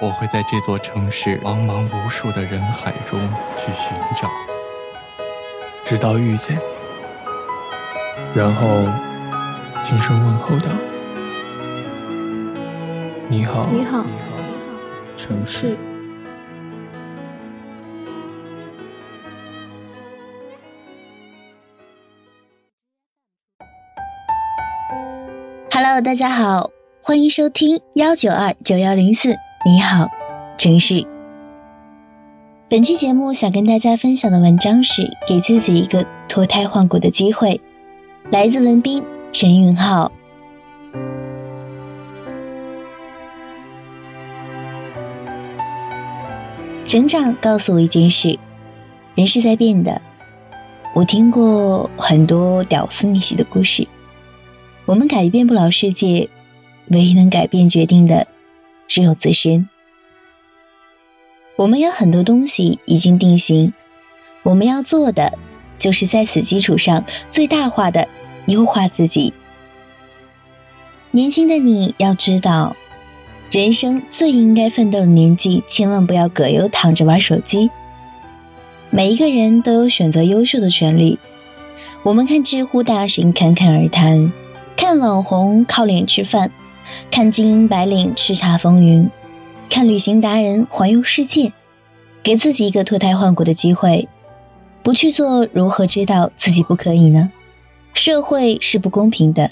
我会在这座城市茫茫无数的人海中去寻找，直到遇见你，然后轻声问候道：“你好，你好，城市。” Hello，大家好，欢迎收听幺九二九幺零四。你好，城市。本期节目想跟大家分享的文章是给自己一个脱胎换骨的机会，来自文斌陈云浩。成长告诉我一件事：人是在变的。我听过很多屌丝逆袭的故事。我们改变不了世界，唯一能改变决定的，只有自身。我们有很多东西已经定型，我们要做的，就是在此基础上最大化的优化自己。年轻的你要知道，人生最应该奋斗的年纪，千万不要葛优躺着玩手机。每一个人都有选择优秀的权利。我们看知乎大神侃侃而谈。看网红靠脸吃饭，看精英白领叱咤风云，看旅行达人环游世界，给自己一个脱胎换骨的机会，不去做如何知道自己不可以呢？社会是不公平的，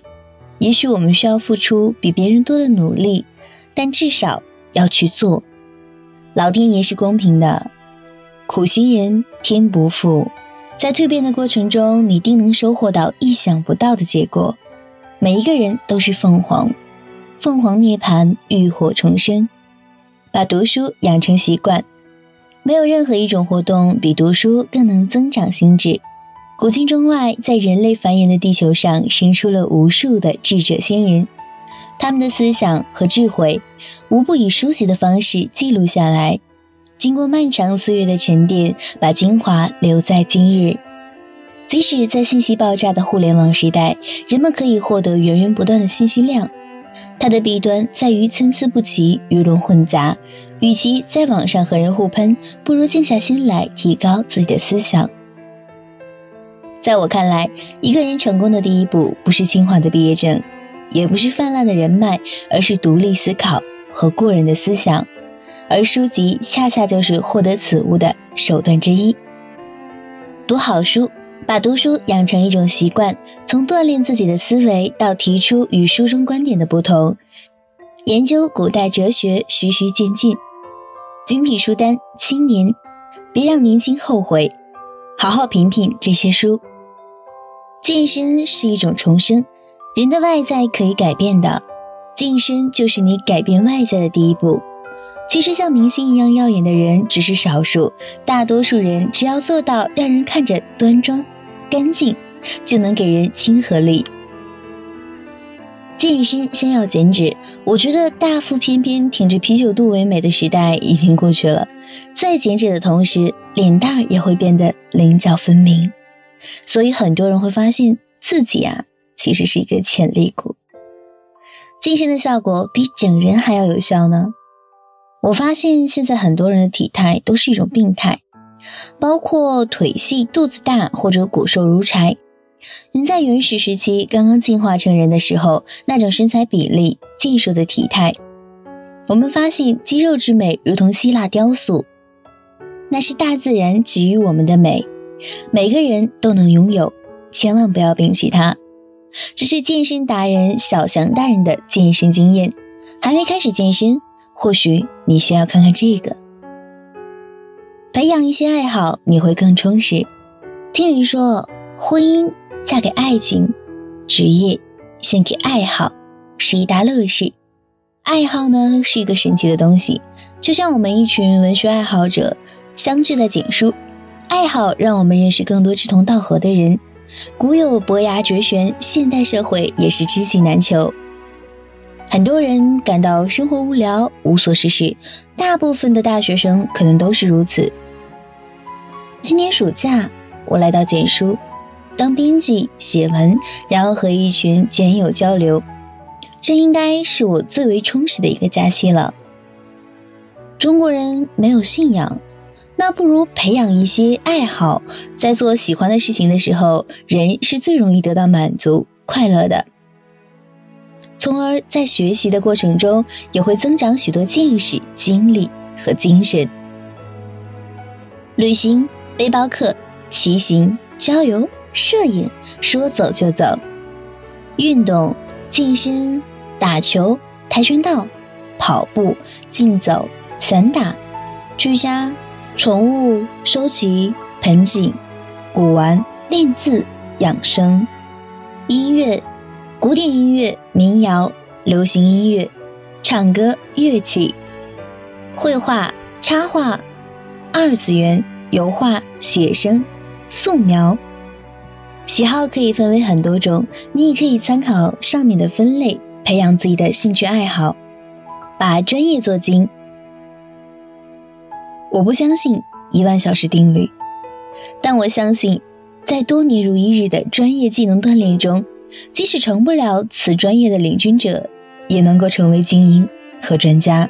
也许我们需要付出比别人多的努力，但至少要去做。老天爷是公平的，苦心人天不负，在蜕变的过程中，你定能收获到意想不到的结果。每一个人都是凤凰，凤凰涅槃，浴火重生。把读书养成习惯，没有任何一种活动比读书更能增长心智。古今中外，在人类繁衍的地球上，生出了无数的智者先人，他们的思想和智慧，无不以书写的方式记录下来。经过漫长岁月的沉淀，把精华留在今日。即使在信息爆炸的互联网时代，人们可以获得源源不断的信息量，它的弊端在于参差不齐、鱼龙混杂。与其在网上和人互喷，不如静下心来提高自己的思想。在我看来，一个人成功的第一步，不是清华的毕业证，也不是泛滥的人脉，而是独立思考和过人的思想。而书籍恰恰就是获得此物的手段之一。读好书。把读书养成一种习惯，从锻炼自己的思维到提出与书中观点的不同，研究古代哲学，循序渐进。精品书单，青年，别让年轻后悔，好好品品这些书。健身是一种重生，人的外在可以改变的，健身就是你改变外在的第一步。其实像明星一样耀眼的人只是少数，大多数人只要做到让人看着端庄。干净就能给人亲和力。健身先要减脂，我觉得大腹翩翩、挺着啤酒肚为美的时代已经过去了。在减脂的同时，脸蛋儿也会变得棱角分明。所以很多人会发现自己啊，其实是一个潜力股。健身的效果比整人还要有效呢。我发现现在很多人的体态都是一种病态。包括腿细、肚子大或者骨瘦如柴。人在原始时期刚刚进化成人的时候，那种身材比例、健硕的体态，我们发现肌肉之美如同希腊雕塑，那是大自然给予我们的美，每个人都能拥有，千万不要摒弃它。这是健身达人小翔大人的健身经验。还没开始健身，或许你需要看看这个。培养一些爱好，你会更充实。听人说，婚姻嫁给爱情，职业献给爱好，是一大乐事。爱好呢，是一个神奇的东西，就像我们一群文学爱好者相聚在简书，爱好让我们认识更多志同道合的人。古有伯牙绝弦，现代社会也是知己难求。很多人感到生活无聊、无所事事，大部分的大学生可能都是如此。今年暑假，我来到简书，当编辑写文，然后和一群简友交流，这应该是我最为充实的一个假期了。中国人没有信仰。那不如培养一些爱好，在做喜欢的事情的时候，人是最容易得到满足、快乐的，从而在学习的过程中也会增长许多见识、经历和精神。旅行、背包客、骑行、郊游、摄影，说走就走；运动、健身、打球、跆拳道、跑步、竞走、散打、居家。宠物收集、盆景、古玩、练字、养生、音乐、古典音乐、民谣、流行音乐、唱歌、乐器、绘画、插画、二次元、油画、写生、素描。喜好可以分为很多种，你也可以参考上面的分类，培养自己的兴趣爱好，把专业做精。我不相信一万小时定律，但我相信，在多年如一日的专业技能锻炼中，即使成不了此专业的领军者，也能够成为精英和专家。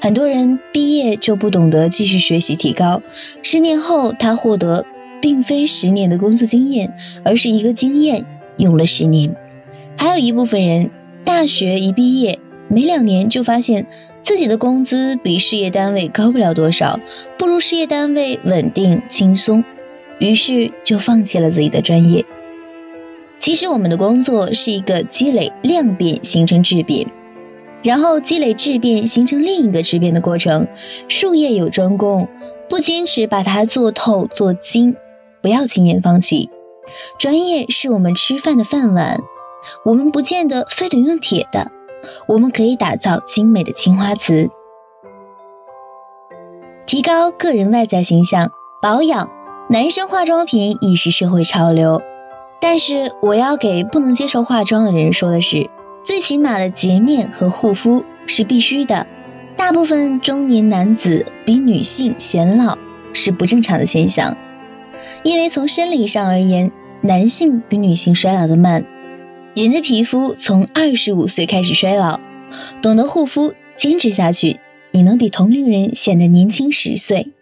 很多人毕业就不懂得继续学习提高，十年后他获得并非十年的工作经验，而是一个经验用了十年。还有一部分人大学一毕业没两年就发现。自己的工资比事业单位高不了多少，不如事业单位稳定轻松，于是就放弃了自己的专业。其实我们的工作是一个积累量变形成质变，然后积累质变形成另一个质变的过程。术业有专攻，不坚持把它做透做精，不要轻言放弃。专业是我们吃饭的饭碗，我们不见得非得用铁的。我们可以打造精美的青花瓷，提高个人外在形象，保养。男生化妆品已是社会潮流，但是我要给不能接受化妆的人说的是，最起码的洁面和护肤是必须的。大部分中年男子比女性显老是不正常的现象，因为从生理上而言，男性比女性衰老的慢。人的皮肤从二十五岁开始衰老，懂得护肤，坚持下去，你能比同龄人显得年轻十岁。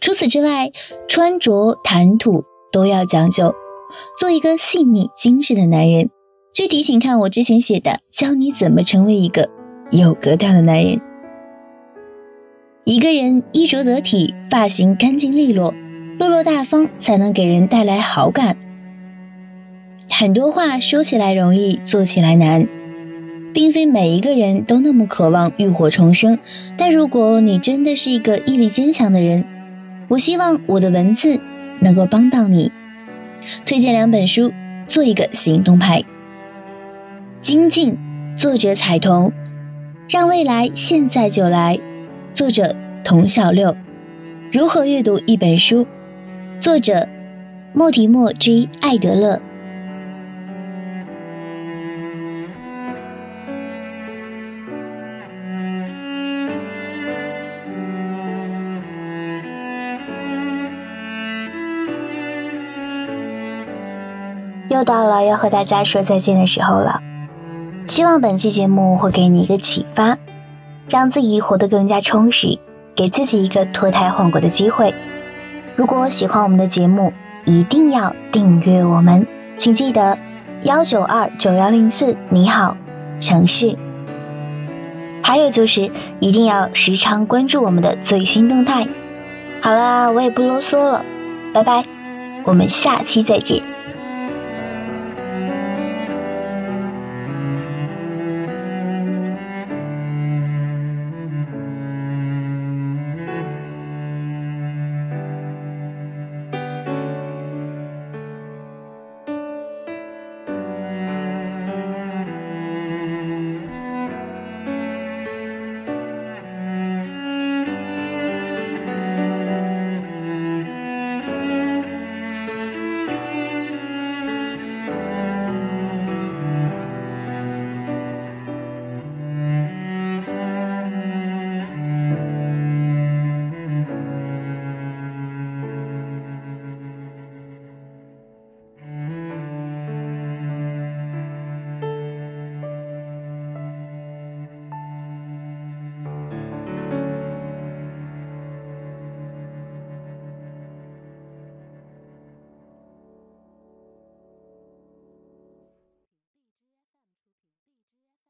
除此之外，穿着谈吐都要讲究，做一个细腻精致的男人。具体请看我之前写的，教你怎么成为一个有格调的男人。一个人衣着得体，发型干净利落，落落大方，才能给人带来好感。很多话说起来容易，做起来难，并非每一个人都那么渴望浴火重生。但如果你真的是一个毅力坚强的人，我希望我的文字能够帮到你。推荐两本书，做一个行动派。《精进》，作者彩童，让未来现在就来，作者童小六。如何阅读一本书？作者莫提莫 J 艾德勒。又到了要和大家说再见的时候了，希望本期节目会给你一个启发，让自己活得更加充实，给自己一个脱胎换骨的机会。如果喜欢我们的节目，一定要订阅我们，请记得幺九二九幺零四你好城市。还有就是一定要时常关注我们的最新动态。好啦，我也不啰嗦了，拜拜，我们下期再见。